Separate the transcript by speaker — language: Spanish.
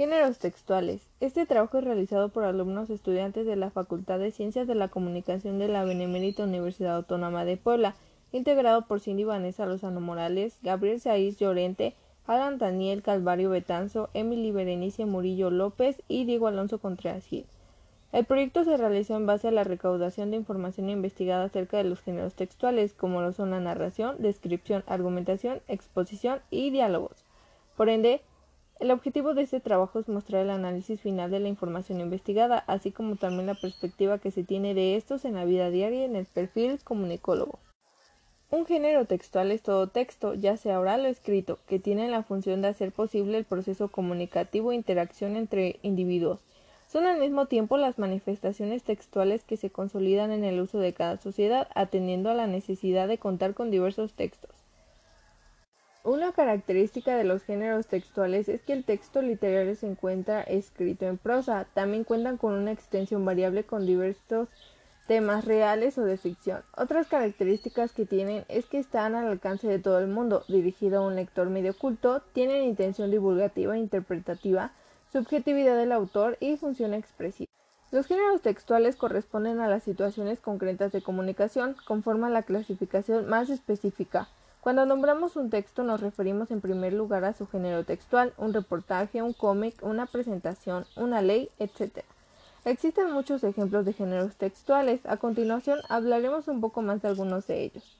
Speaker 1: Géneros textuales. Este trabajo es realizado por alumnos estudiantes de la Facultad de Ciencias de la Comunicación de la Benemérita Universidad Autónoma de Puebla, integrado por Cindy Vanessa Lozano Morales, Gabriel Saiz Llorente, Alan Daniel Calvario Betanzo, Emily Berenice Murillo López y Diego Alonso Contreras Gil. El proyecto se realizó en base a la recaudación de información investigada acerca de los géneros textuales, como lo son la narración, descripción, argumentación, exposición y diálogos. Por ende, el objetivo de este trabajo es mostrar el análisis final de la información investigada, así como también la perspectiva que se tiene de estos en la vida diaria en el perfil comunicólogo. Un género textual es todo texto, ya sea oral o escrito, que tiene la función de hacer posible el proceso comunicativo e interacción entre individuos. Son al mismo tiempo las manifestaciones textuales que se consolidan en el uso de cada sociedad, atendiendo a la necesidad de contar con diversos textos. Una característica de los géneros textuales es que el texto literario se encuentra escrito en prosa. También cuentan con una extensión variable con diversos temas reales o de ficción. Otras características que tienen es que están al alcance de todo el mundo, dirigido a un lector medio culto, tienen intención divulgativa e interpretativa, subjetividad del autor y función expresiva. Los géneros textuales corresponden a las situaciones concretas de comunicación, conforman la clasificación más específica. Cuando nombramos un texto nos referimos en primer lugar a su género textual, un reportaje, un cómic, una presentación, una ley, etc. Existen muchos ejemplos de géneros textuales. A continuación hablaremos un poco más de algunos de ellos.